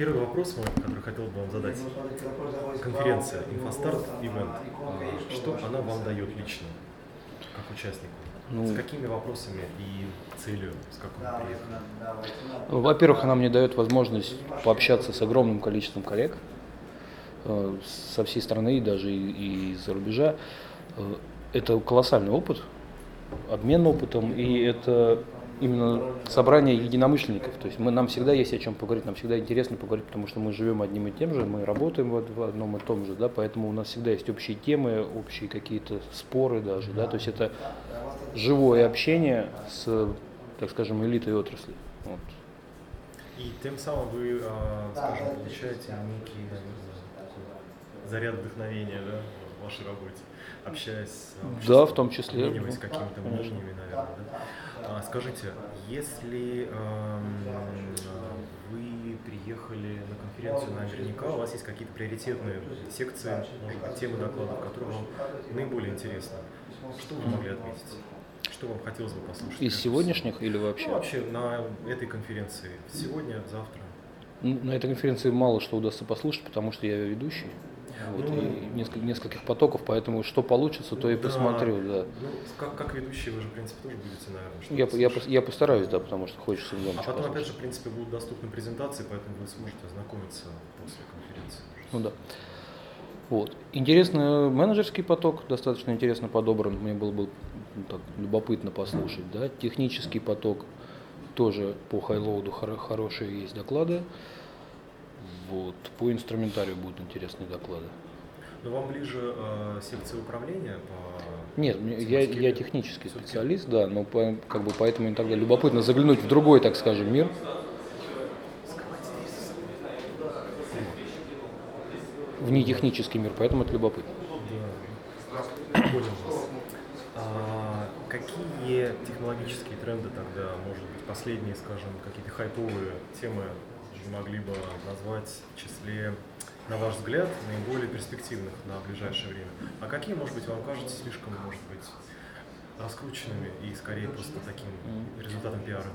Первый вопрос мой, который хотел бы вам задать. Конференция InfoStart Event, а, что она вам дает лично, как участнику? Ну, с какими вопросами и целью, с какой приехали? Во-первых, она мне дает возможность пообщаться с огромным количеством коллег э, со всей страны, и даже и из-за рубежа. Э, это колоссальный опыт, обмен опытом, и это именно собрание единомышленников. То есть мы, нам всегда есть о чем поговорить, нам всегда интересно поговорить, потому что мы живем одним и тем же, мы работаем в, в одном и том же, да, поэтому у нас всегда есть общие темы, общие какие-то споры даже, да, то есть это живое общение с, так скажем, элитой отрасли. Вот. И тем самым вы, а, скажем, получаете некий, заряд вдохновения, да, в вашей работе, общаясь с Да, в том числе. Обмениваясь какими-то мнениями, наверное, да. А, скажите, если э, вы приехали на конференцию, наверняка у вас есть какие-то приоритетные секции, может быть, темы докладов, которые вам наиболее интересны. Что вы могли отметить? Что вам хотелось бы послушать? Из сегодняшних или вообще? Ну, вообще на этой конференции. Сегодня, завтра. На этой конференции мало что удастся послушать, потому что я ведущий вот, ну, и несколько, нескольких потоков, поэтому что получится, то и да, посмотрю, да. Ну, как, как ведущий вы же, в принципе, тоже будете, наверное, я, я, я постараюсь, да, потому что хочется в А потом, послушать. опять же, в принципе, будут доступны презентации, поэтому вы сможете ознакомиться после конференции. Ну да. Вот. Интересный менеджерский поток, достаточно интересно подобран, мне было бы ну, так, любопытно послушать. Да? Технический поток тоже по хайлоуду хор- хорошие есть доклады. Вот. По инструментарию будут интересные доклады. Но вам ближе э, секция управления по Нет, я, я технический специалист, да, но по, как бы поэтому и тогда любопытно заглянуть в другой, так скажем, мир. В нетехнический мир, поэтому это любопытно. Да. А, какие технологические тренды тогда, может быть, последние, скажем, какие-то хайповые темы могли бы назвать в числе, на ваш взгляд, наиболее перспективных на ближайшее время? А какие, может быть, вам кажутся слишком, может быть, раскрученными и скорее просто таким результатом пиара?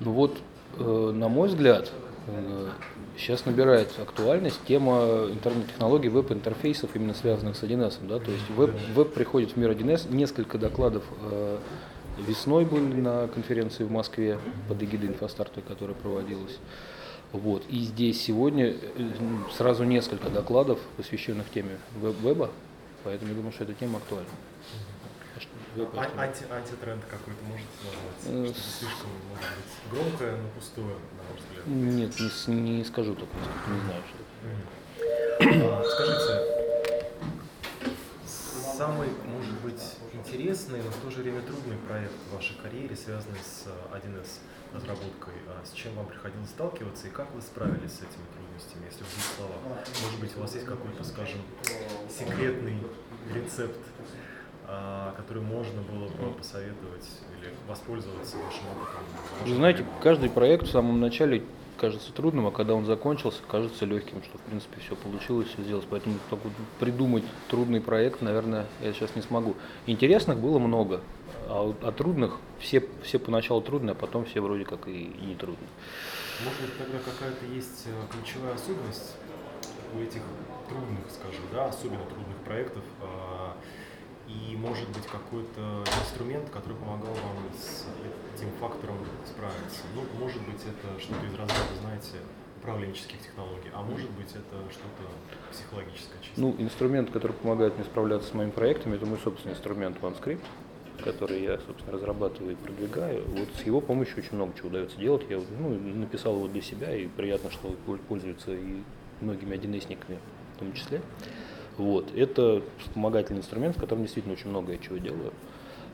Ну вот, э, на мой взгляд, э, сейчас набирает актуальность тема интернет-технологий, веб-интерфейсов, именно связанных с 1С. Да? То есть веб, веб приходит в мир 1С, несколько докладов э, весной были на конференции в Москве под эгидой инфостарта, которая проводилась. Вот. И здесь сегодня э, сразу несколько докладов, посвященных теме веба, поэтому я думаю, что эта тема актуальна. А, анти, антитренд какой-то может назвать? Э, слишком, может быть, громкое, но пустое, на ваш взгляд? Нет, не, не скажу так, не знаю, что это. А, скажите, самый, может быть, интересный, но в то же время трудный проект в вашей карьере, связанный с 1С? Э, разработкой, а с чем вам приходилось сталкиваться и как вы справились с этими трудностями, если в двух словах? Может быть, у вас есть какой-то, скажем, секретный рецепт, который можно было бы посоветовать или воспользоваться вашим опытом? Вы знаете, каждый проект в самом начале кажется трудным, а когда он закончился, кажется легким, что в принципе все получилось, все сделать. Поэтому так вот, придумать трудный проект, наверное, я сейчас не смогу. Интересных было много, а, а трудных все, все поначалу трудные, а потом все вроде как и, и не трудные. Может быть, тогда какая-то есть э, ключевая особенность у этих трудных, скажем, да, особенно трудных проектов, а, и может быть какой-то инструмент, который помогал вам с этим фактором справиться. Ну, может быть, это что-то из разряда, знаете, управленческих технологий, а может быть это что-то психологическое чисто. Ну, инструмент, который помогает мне справляться с моими проектами, это мой собственный инструмент OneScript который я, собственно, разрабатываю и продвигаю, вот с его помощью очень много чего удается делать. Я ну, написал его для себя, и приятно, что пользуются и многими 1 в том числе. Вот. Это вспомогательный инструмент, в котором действительно очень много я чего делаю.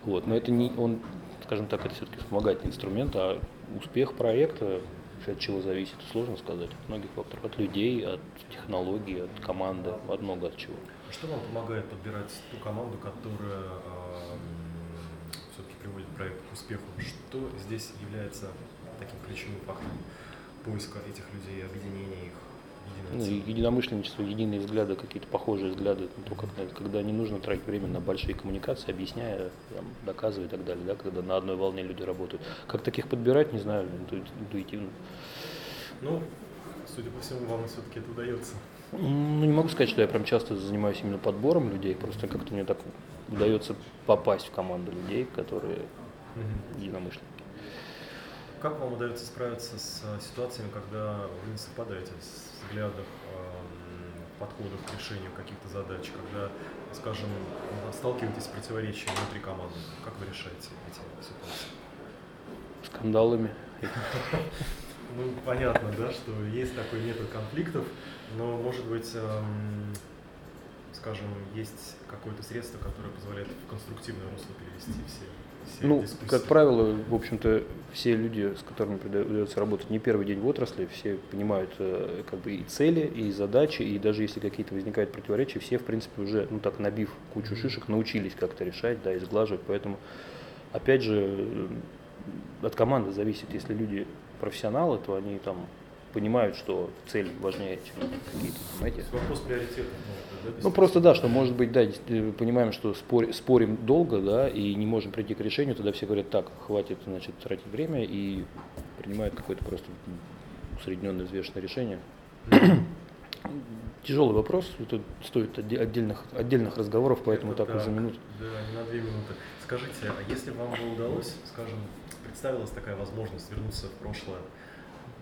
Вот. Но это не он, скажем так, это все-таки вспомогательный инструмент, а успех проекта от чего зависит, сложно сказать. От многих факторов. От людей, от технологий, от команды, от много от чего. Что вам помогает подбирать ту команду, которая приводит проект к успеху. Что здесь является таким ключевым фактором поиска этих людей, объединения их? Ну, единомышленничество, единые взгляды, какие-то похожие взгляды, то, как, когда не нужно тратить время на большие коммуникации, объясняя, там, доказывая и так далее, да, когда на одной волне люди работают. Как таких подбирать, не знаю, интуитивно. Ну, судя по всему, вам все-таки это удается. Ну, не могу сказать, что я прям часто занимаюсь именно подбором людей, просто как-то мне так удается попасть в команду людей, которые единомышленники. Как вам удается справиться с э, ситуациями, когда вы не совпадаете в взглядах, эм, подходах к решению каких-то задач, когда, скажем, сталкиваетесь с противоречием внутри команды? Как вы решаете эти ситуации? Скандалами. Ну, понятно, да, что есть такой метод конфликтов, но, может быть, эм, скажем, есть какое-то средство, которое позволяет в конструктивное русло перевести все Ну, дискуссии? как правило, в общем-то, все люди, с которыми придется работать не первый день в отрасли, все понимают э, как бы и цели, и задачи, и даже если какие-то возникают противоречия, все, в принципе, уже, ну так, набив кучу шишек, научились как-то решать, да, и сглаживать, поэтому, опять же, от команды зависит, если люди профессионалы, то они там понимают, что цель важнее, чем какие-то эти. Вопрос приоритетов. Ну просто да, что может быть, да, э, понимаем, что спор- спорим долго, да, и не можем прийти к решению, тогда все говорят, так, хватит, значит, тратить время и принимают какое-то просто усредненное, взвешенное решение. Тяжелый вопрос, это стоит отде- отдельных, отдельных разговоров, поэтому Это так вот за минуту. Да, не на две минуты. Скажите, а если вам бы удалось, скажем, представилась такая возможность вернуться в прошлое,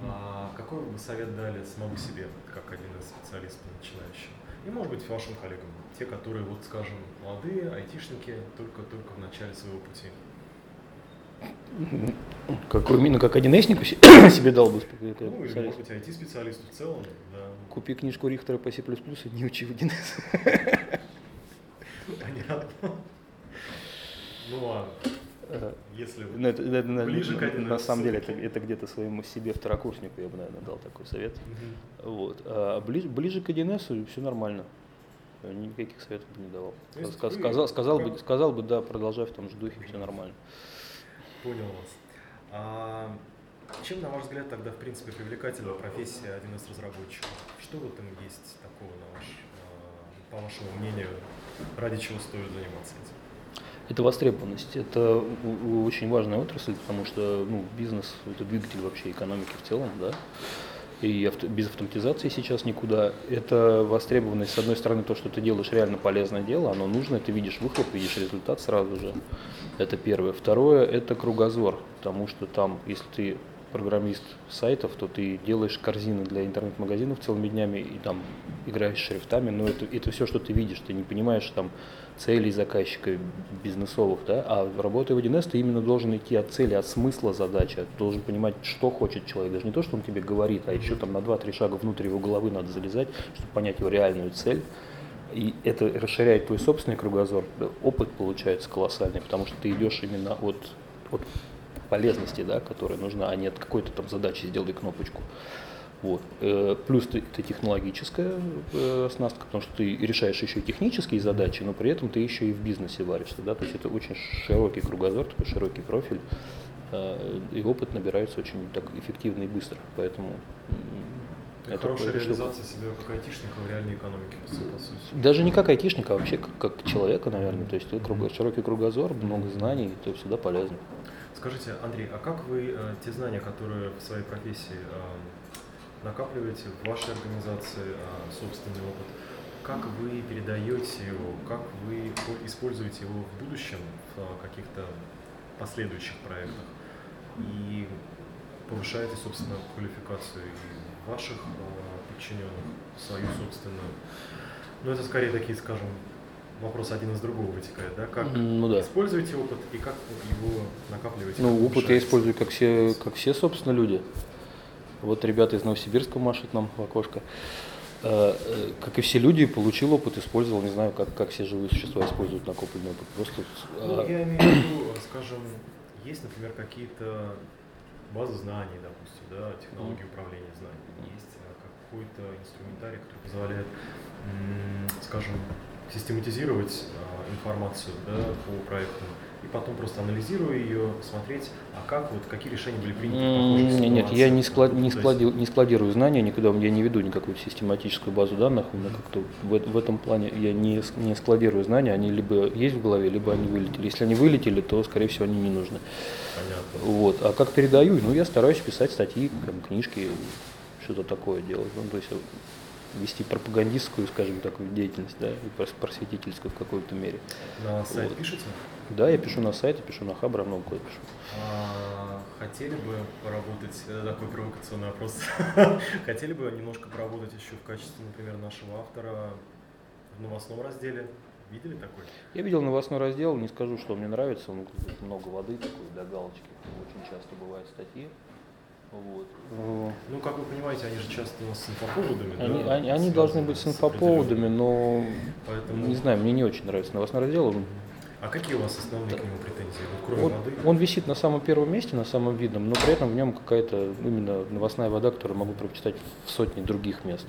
а какой вы бы совет дали самому себе, как один из специалистов начинающих? И, может быть, вашим коллегам, те, которые, вот, скажем, молодые, айтишники, только-только в начале своего пути. Как, именно как один эснику се- себе дал бы Ну, или, может быть, IT-специалисту в целом, да. Купи книжку Рихтера по C++ и не учи в 1С. Понятно. Ну ладно, если вы- Ну, это- это на- Ближе к на, этому на самом деле это, это где-то своему себе второкурснику я бы, наверное, дал такой совет. Мгм. Вот. А ближе, ближе к 1С все нормально. Никаких советов бы не давал. Есть Ска- вы сказал, сказал, бы, сказал бы, да, продолжай в том же духе, все нормально. Понял вас. А чем, на ваш взгляд, тогда, в принципе, привлекательна профессия 1С разработчика? Что в этом есть такого, на ваш, а, по вашему мнению, ради чего стоит заниматься этим? Это востребованность. Это очень важная отрасль, потому что ну, бизнес – это двигатель вообще экономики в целом, да. И авто- без автоматизации сейчас никуда. Это востребованность, с одной стороны, то, что ты делаешь реально полезное дело, оно нужно, ты видишь выхлоп, видишь результат сразу же. Это первое. Второе – это кругозор, потому что там, если ты программист сайтов, то ты делаешь корзины для интернет-магазинов целыми днями и там играешь шрифтами, но это, это все, что ты видишь, ты не понимаешь там целей заказчика бизнесовых, да, а работая в 1С ты именно должен идти от цели, от смысла задачи, ты должен понимать, что хочет человек, даже не то, что он тебе говорит, а еще там на 2-3 шага внутрь его головы надо залезать, чтобы понять его реальную цель. И это расширяет твой собственный кругозор. Опыт получается колоссальный, потому что ты идешь именно от, от полезности, да, которая нужна, а не от какой-то там задачи сделай кнопочку. Вот. Э, Плюс ты- это технологическая э, оснастка, потому что ты решаешь еще и технические задачи, но при этом ты еще и в бизнесе варишься. Да? То есть это очень широкий кругозор, такой широкий профиль, э, и опыт набирается очень так эффективно и быстро. Поэтому м, Это хорошая штука. реализация себя как айтишника в реальной экономике, по сути. Даже не как айтишника, а вообще как, как человека, наверное. То есть круг- широкий кругозор, много знаний, это всегда полезно. Скажите, Андрей, а как вы э, те знания, которые в своей профессии э, накапливаете в вашей организации, э, собственный опыт, как вы передаете его, как вы по- используете его в будущем в э, каких-то последующих проектах? И повышаете, собственно, квалификацию и ваших э, подчиненных, свою собственную? Ну, это скорее такие, скажем, вопрос один из другого вытекает, да? Как Ну да. используете опыт и как его накапливаете? Ну, опыт я использую, как все, как все, собственно, люди. Вот ребята из Новосибирска машут нам в окошко. Э, э, Как и все люди, получил опыт, использовал, не знаю, как, как все живые существа используют накопленный опыт. Просто Ну, а, я имею в виду, скажем, есть, например, какие-то базы знаний, допустим, да, технологии управления знаниями, есть какой-то инструментарий, который позволяет, скажем, систематизировать а, информацию да, по проекту и потом просто анализируя ее, смотреть, а как вот какие решения были приняты похожих М, Нет, я не, склад, не, склади- не складирую знания никуда, я не веду никакую систематическую базу данных, у меня как-то в, э- в этом плане я не, не складирую знания, они либо есть в голове, либо они вылетели. Если они вылетели, то, скорее всего, они не нужны. Понятно. Вот. А как передаю? Ну, я стараюсь писать статьи, там, книжки, что-то такое делать. Ну, то есть вот, вести пропагандистскую, скажем, такую деятельность, да, и прос- просветительскую в какой-то мере. На сайт Вот. пишете? Да, я пишу на сайте, пишу на Хабра, много кое пишу. А, хотели бы поработать, это такой провокационный вопрос, хотели бы немножко поработать еще в качестве, например, нашего автора в новостном разделе? Видели такой? Я видел новостной раздел, не скажу, что мне нравится, он много воды такой для галочки, очень часто бывают статьи. Вот. Ну, как вы понимаете, они же часто у нас с инфоповодами, Они, да? они, они должны быть с инфоповодами, но Поэтому... не знаю, мне не очень нравится новостной раздел. Он, А какие у вас основные к нему претензии? Вот кроме он, воды? он висит на самом первом месте, на самом видном, но при этом в нем какая-то именно новостная вода, которую могу прочитать в сотни других мест.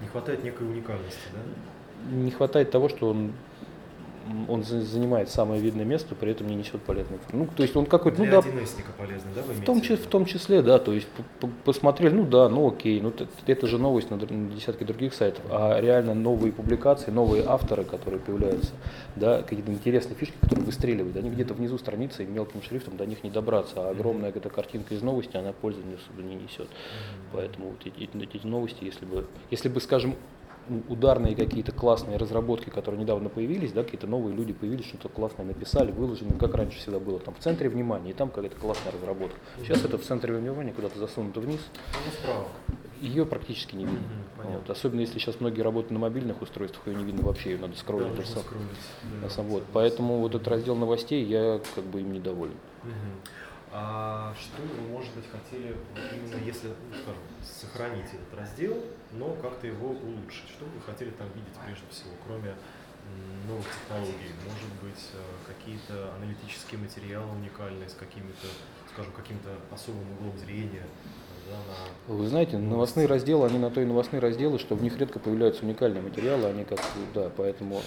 Не хватает некой уникальности, да? Не хватает того, что он, он за- занимает самое видное место, при этом не несет информации. Ну, то есть он какой-то, ну да, 1С-ника полезно, да, В том, числе, в том числе, да, то есть посмотрели, ну да, ну окей, ну это же новость на, на десятке других сайтов, а реально новые публикации, новые авторы, которые появляются, да, какие-то интересные фишки, которые выстреливают, они где-то внизу страницы и мелким шрифтом до них не добраться, а огромная эта картинка из новости, она пользы не несет. Поэтому вот эти, эти новости, если бы, если бы, скажем, ударные какие-то классные разработки, которые недавно появились, да, какие-то новые люди появились, что-то классное написали, выложили, как раньше всегда было, там в центре внимания, и там какая-то классная разработка. Сейчас это в центре внимания куда-то засунуто вниз, Ну, ее практически не видно. Вот. Особенно если сейчас многие работают на мобильных устройствах, ее не видно вообще, ее надо скроллить. Да, сам- да, вот. Поэтому вот этот раздел новостей я как бы им недоволен. Мгм. А что вы, может быть, хотели, именно если, ну, скажем, сохранить этот раздел, но как-то его улучшить? Что вы хотели там видеть прежде всего, кроме новых технологий? Может быть, э, какие-то аналитические материалы уникальные с какими-то, скажем, каким-то особым углом зрения? да, на- Вы знаете, новостные разделы, они на то и новостные разделы, что в них редко появляются уникальные материалы, они как, да, поэтому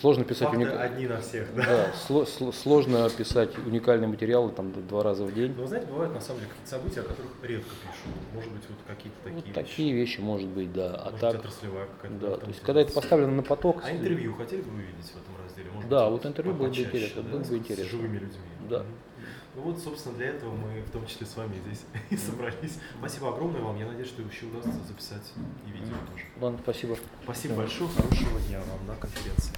сложно писать уникальные. одни на всех, да? Да, сло- сло- сложно писать уникальные материалы там два раза в день. Но, вы знаете, бывают на самом деле какие-то события, о которых редко пишут. Может быть, вот какие-то такие Вот вещи. такие вещи, может быть, да. А Может так, быть, отраслевая какая-то. да, то есть когда это поставлено на поток, А интервью хотели бы вы увидеть в этом разделе? Может Да, быть, вот интервью было бы интересно, да, было бы интересно. С живыми людьми. Да. Ну вот, собственно, для этого мы в том числе с вами здесь и собрались. Спасибо огромное вам. Я надеюсь, что еще удастся записать и видео тоже. ладно, спасибо. Спасибо большое. Хорошего дня вам на конференции.